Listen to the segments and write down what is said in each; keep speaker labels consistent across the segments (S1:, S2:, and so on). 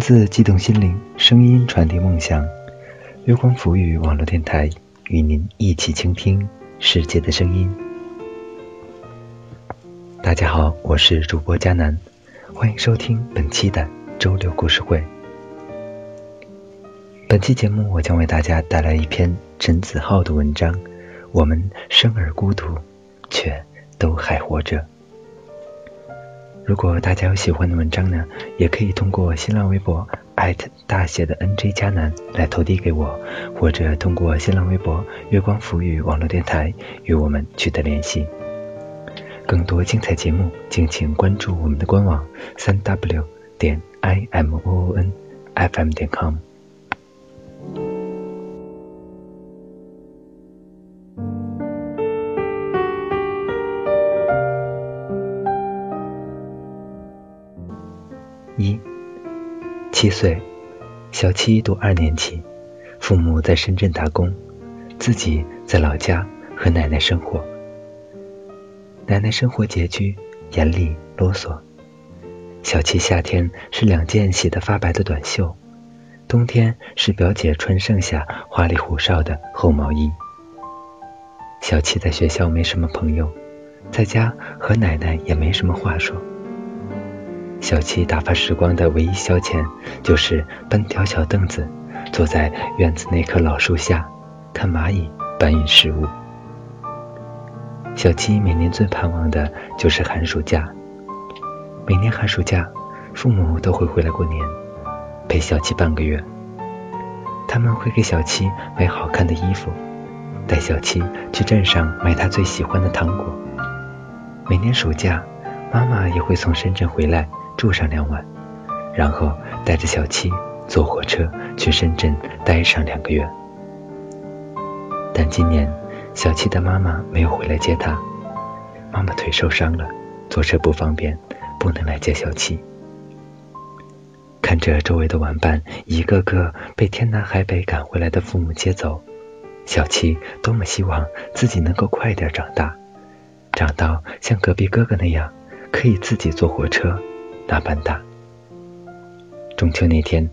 S1: 文字激动心灵，声音传递梦想。月光浮语网络电台与您一起倾听世界的声音。大家好，我是主播佳楠，欢迎收听本期的周六故事会。本期节目，我将为大家带来一篇陈子浩的文章。我们生而孤独，却都还活着。如果大家有喜欢的文章呢，也可以通过新浪微博大写的 NJ 加南来投递给我，或者通过新浪微博月光浮语网络电台与我们取得联系。更多精彩节目，敬请关注我们的官网三 W 点 I M O O N F M 点 com。七岁，小七读二年级，父母在深圳打工，自己在老家和奶奶生活。奶奶生活拮据、严厉、啰嗦。小七夏天是两件洗得发白的短袖，冬天是表姐穿剩下花里胡哨的厚毛衣。小七在学校没什么朋友，在家和奶奶也没什么话说。小七打发时光的唯一消遣，就是搬条小凳子，坐在院子那棵老树下，看蚂蚁搬运食物。小七每年最盼望的就是寒暑假。每年寒暑假，父母都会回来过年，陪小七半个月。他们会给小七买好看的衣服，带小七去镇上买他最喜欢的糖果。每年暑假，妈妈也会从深圳回来。住上两晚，然后带着小七坐火车去深圳待上两个月。但今年小七的妈妈没有回来接他，妈妈腿受伤了，坐车不方便，不能来接小七。看着周围的玩伴一个个被天南海北赶回来的父母接走，小七多么希望自己能够快点长大，长到像隔壁哥哥那样，可以自己坐火车。大半大。中秋那天，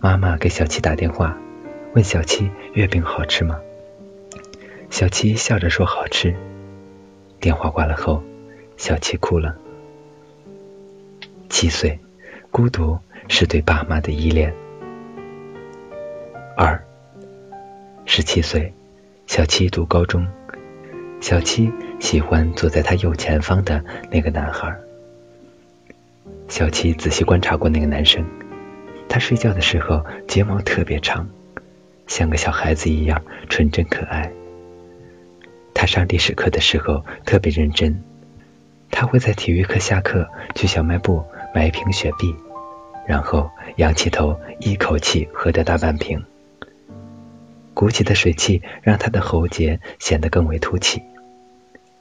S1: 妈妈给小七打电话，问小七月饼好吃吗？小七笑着说好吃。电话挂了后，小七哭了。七岁，孤独是对爸妈的依恋。二，十七岁，小七读高中，小七喜欢坐在他右前方的那个男孩。小七仔细观察过那个男生，他睡觉的时候睫毛特别长，像个小孩子一样纯真可爱。他上历史课的时候特别认真，他会在体育课下课去小卖部买一瓶雪碧，然后仰起头一口气喝掉大半瓶。鼓起的水汽让他的喉结显得更为凸起，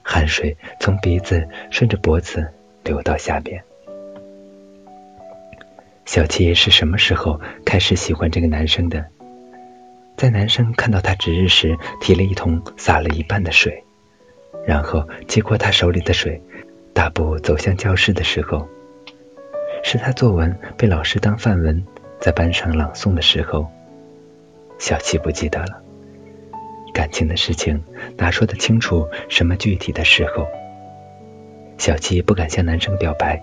S1: 汗水从鼻子顺着脖子流到下边。小七是什么时候开始喜欢这个男生的？在男生看到他值日时提了一桶洒了一半的水，然后接过他手里的水，大步走向教室的时候，是他作文被老师当范文在班上朗诵的时候。小七不记得了，感情的事情哪说得清楚什么具体的时候？小七不敢向男生表白。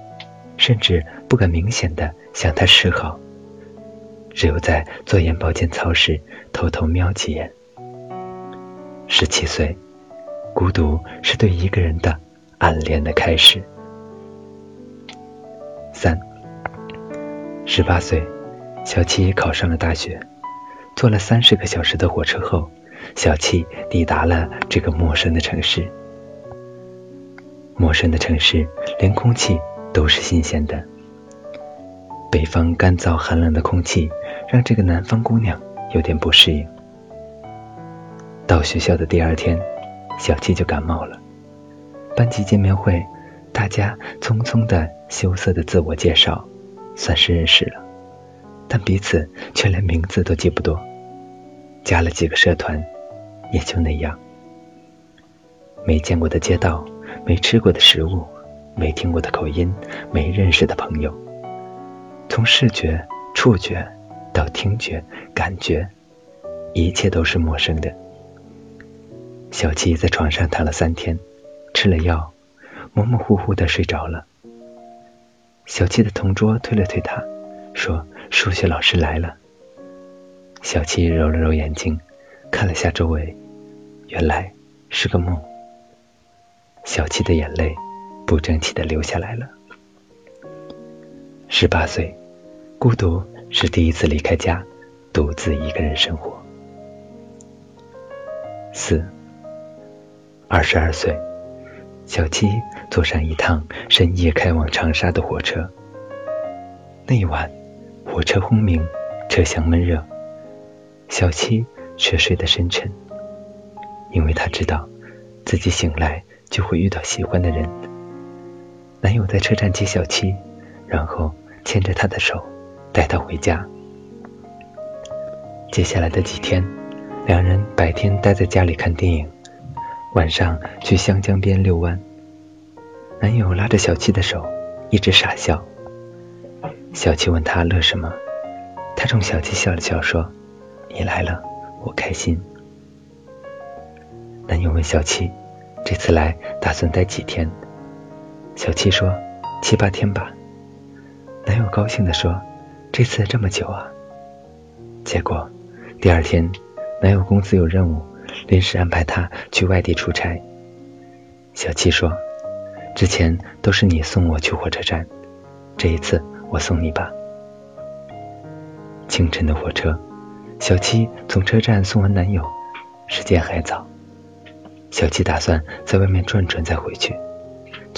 S1: 甚至不敢明显的向他示好，只有在做眼保健操时偷偷瞄几眼。十七岁，孤独是对一个人的暗恋的开始。三，十八岁，小七考上了大学，坐了三十个小时的火车后，小七抵达了这个陌生的城市。陌生的城市，连空气。都是新鲜的。北方干燥寒冷的空气让这个南方姑娘有点不适应。到学校的第二天，小七就感冒了。班级见面会，大家匆匆的、羞涩的自我介绍，算是认识了，但彼此却连名字都记不多。加了几个社团，也就那样。没见过的街道，没吃过的食物。没听过的口音，没认识的朋友，从视觉触觉到听觉、感觉，一切都是陌生的。小七在床上躺了三天，吃了药，模模糊糊的睡着了。小七的同桌推了推他，说：“数学老师来了。”小七揉了揉眼睛，看了下周围，原来是个梦。小七的眼泪不争气的留下来了。十八岁，孤独是第一次离开家，独自一个人生活。四，二十二岁，小七坐上一趟深夜开往长沙的火车。那一晚，火车轰鸣，车厢闷热。小七却睡得深沉，因为他知道自己醒来就会遇到喜欢的人。男友在车站接小七，然后牵着她的手带她回家。接下来的几天，两人白天待在家里看电影，晚上去湘江边遛弯。男友拉着小七的手，一直傻笑。小七问他乐什么，他冲小七笑了笑说。你来了，我开心。男友问小七：“这次来打算待几天？”小七说：“七八天吧。”男友高兴的说：“这次这么久啊！”结果第二天，男友公司有任务，临时安排他去外地出差。小七说：“之前都是你送我去火车站，这一次我送你吧。”清晨的火车。小七从车站送完男友，时间还早。小七打算在外面转转再回去，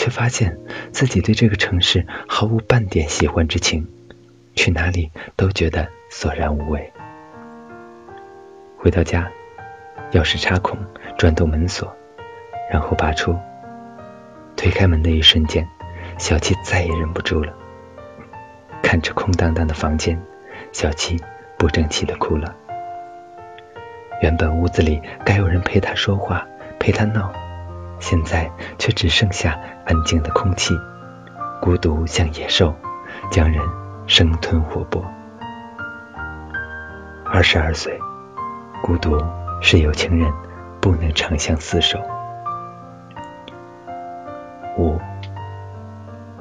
S1: 却发现自己对这个城市毫无半点喜欢之情，去哪里都觉得索然无味。回到家，钥匙插孔，转动门锁，然后拔出。推开门的一瞬间，小七再也忍不住了。看着空荡荡的房间，小七。不争气的哭了。原本屋子里该有人陪他说话，陪他闹，现在却只剩下安静的空气，孤独像野兽，将人生吞活剥。二十二岁，孤独是有情人不能长相厮守。五，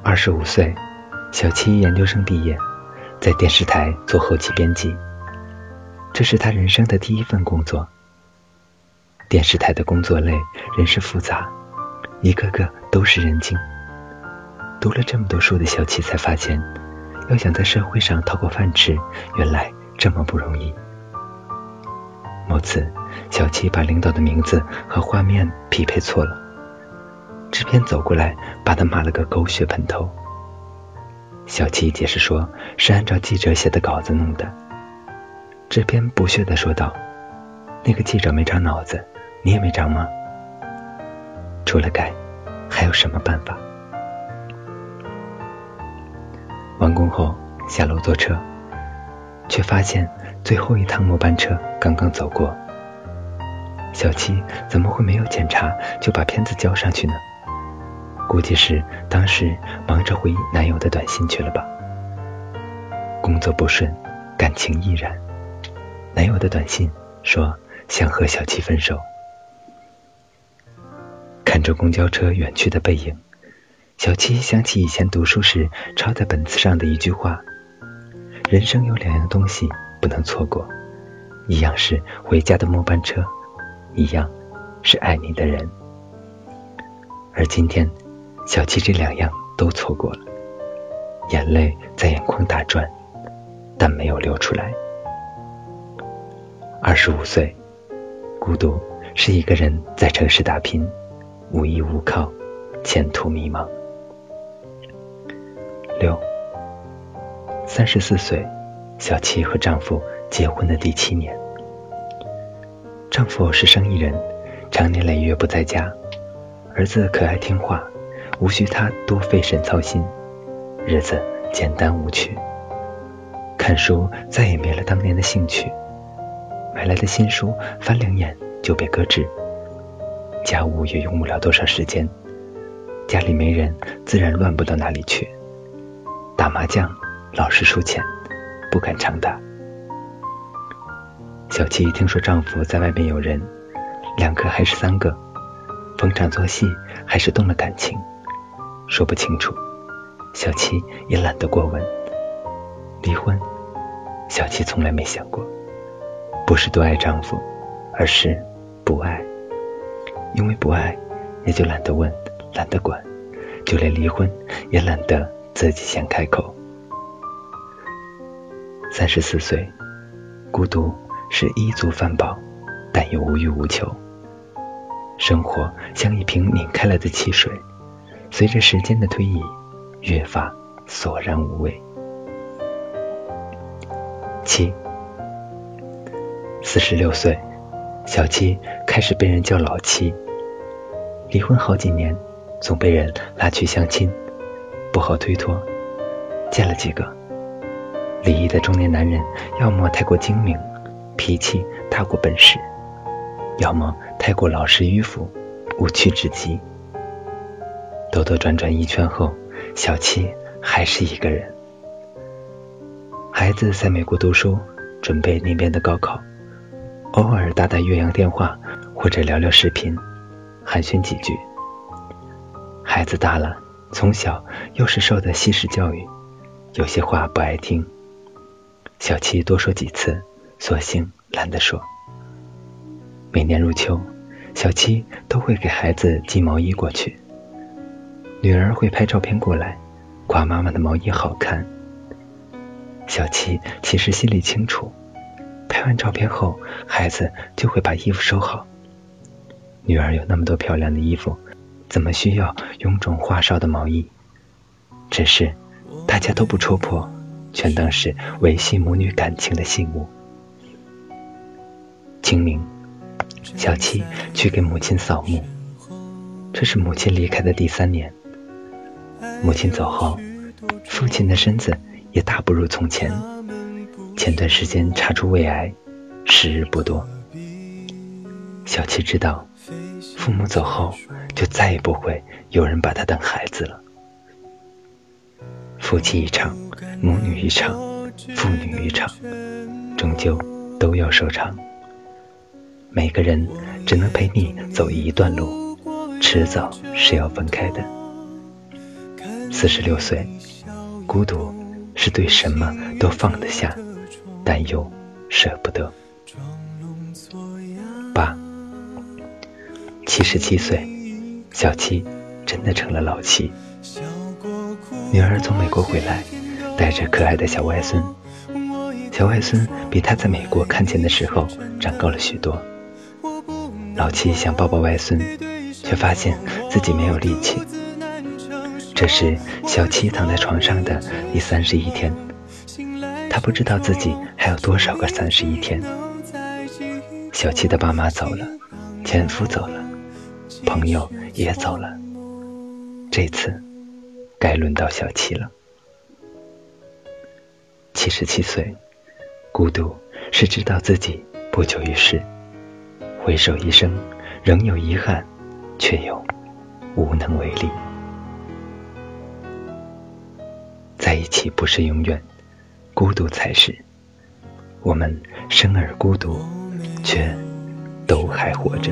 S1: 二十五岁，小七研究生毕业，在电视台做后期编辑。这是他人生的第一份工作。电视台的工作累，人事复杂，一个个都是人精。读了这么多书的小七才发现，要想在社会上讨口饭吃，原来这么不容易。某次，小七把领导的名字和画面匹配错了，制片走过来把他骂了个狗血喷头。小七解释说，是按照记者写的稿子弄的。制片不屑的说道：“那个记者没长脑子，你也没长吗？除了改，还有什么办法？”完工后下楼坐车，却发现最后一趟末班车刚刚走过。小七怎么会没有检查就把片子交上去呢？估计是当时忙着回男友的短信去了吧。工作不顺，感情亦然。男友的短信说想和小七分手。着公交车远去的背影，小七想起以前读书时抄在本子上的一句话：人生有两样东西不能错过，一样是回家的末班车，一样是爱你的人。而今天，小七这两样都错过了，眼泪在眼眶打转，但没有流出来。二十五岁，孤独是一个人在城市打拼，无依无靠，前途迷茫。六，三十四岁，小七和丈夫结婚的第七年。丈夫是生意人，常年累月不在家，儿子可爱听话，无需他多费神操心，日子简单无趣。看书再也没了当年的兴趣。买来的新书翻两眼就被搁置，家务也用不了多少时间，家里没人自然乱不到哪里去。打麻将老是输钱，不敢长大。小七听说丈夫在外面有人，两个还是三个，逢场作戏还是动了感情，说不清楚。小七也懒得过问。离婚，小七从来没想过，不是多爱丈夫，而是不爱。因为不爱，也就懒得问，懒得管，就连离婚也懒得自己先开口。三十四岁，孤独。是衣足饭饱，但又无欲无求。生活像一瓶拧开了的汽水，随着时间的推移，越发索然无味。七，四十六岁，小七开始被人叫老七。离婚好几年，总被人拉去相亲，不好推脱。见了几个，离异的中年男人，要么太过精明。脾气大过本事，要么太过老实迂腐，无趣至极。兜兜转转一圈后，小七还是一个人。孩子在美国读书，准备那边的高考，偶尔打打岳阳电话或者聊聊视频，寒暄几句。孩子大了，从小又是受的西式教育，有些话不爱听。小七多说几次。索性懒得说。每年入秋，小七都会给孩子寄毛衣过去。女儿会拍照片过来，夸妈妈的毛衣好看。小七其实心里清楚，拍完照片后，孩子就会把衣服收好。女儿有那么多漂亮的衣服，怎么需要臃肿花哨的毛衣？只是大家都不戳破，全当是维系母女感情的信物。清明，小七去给母亲扫墓。这是母亲离开的第三年。母亲走后，父亲的身子也大不如从前。前段时间查出胃癌，时日不多。小七知道，父母走后就再也不会有人把他当孩子了。夫妻一场，母女一场，父女一场，终究都要收场。每个人只能陪你走一段路，迟早是要分开的。四十六岁，孤独是对什么都放得下，但又舍不得。七十七岁，小七真的成了老七。女儿从美国回来，带着可爱的小外孙。小外孙比他在美国看见的时候长高了许多。老七想抱抱外孙，却发现自己没有力气。这是小七躺在床上的第三十一天，他不知道自己还有多少个三十一天。小七的爸妈走了，前夫走了，朋友也走了，这次该轮到小七了。七十七岁，孤独是知道自己不久于世。回首一生，仍有遗憾，却又无能为力。在一起不是永远，孤独才是。我们生而孤独，却都还活着。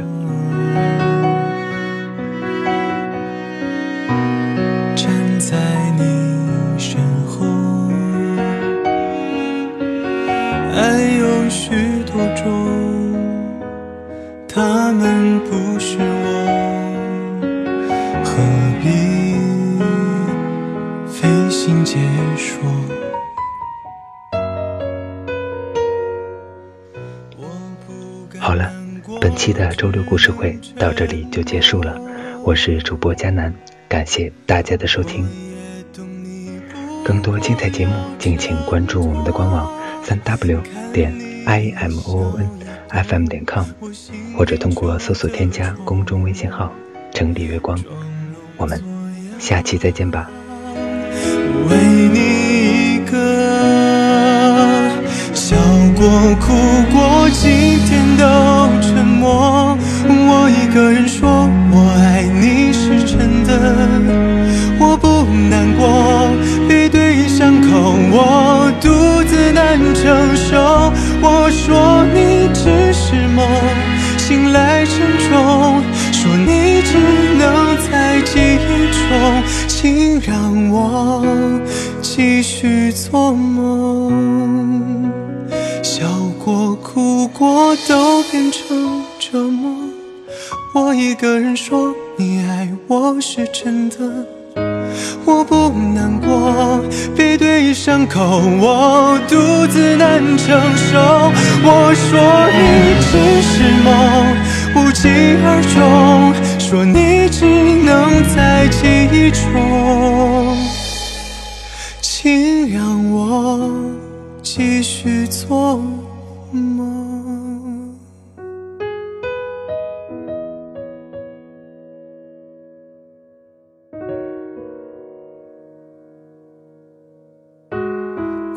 S2: 们不是我，何必费心解说？
S1: 好了，本期的周六故事会到这里就结束了。我是主播佳南，感谢大家的收听。更多精彩节目，敬请关注我们的官网三 w 点 i m o n f m 点 com。或者通过搜索添加公众微信号“城里月光”，我们下期再见吧。
S2: 为你一个笑过哭过，今天都沉默。我一个人说个人说，你爱我是真的。我不难过，背对伤口，我独自难承受。我说你只是梦，无疾而终。说你只能在记忆中，请让我继续做梦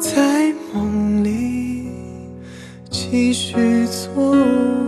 S2: 在梦里继续做。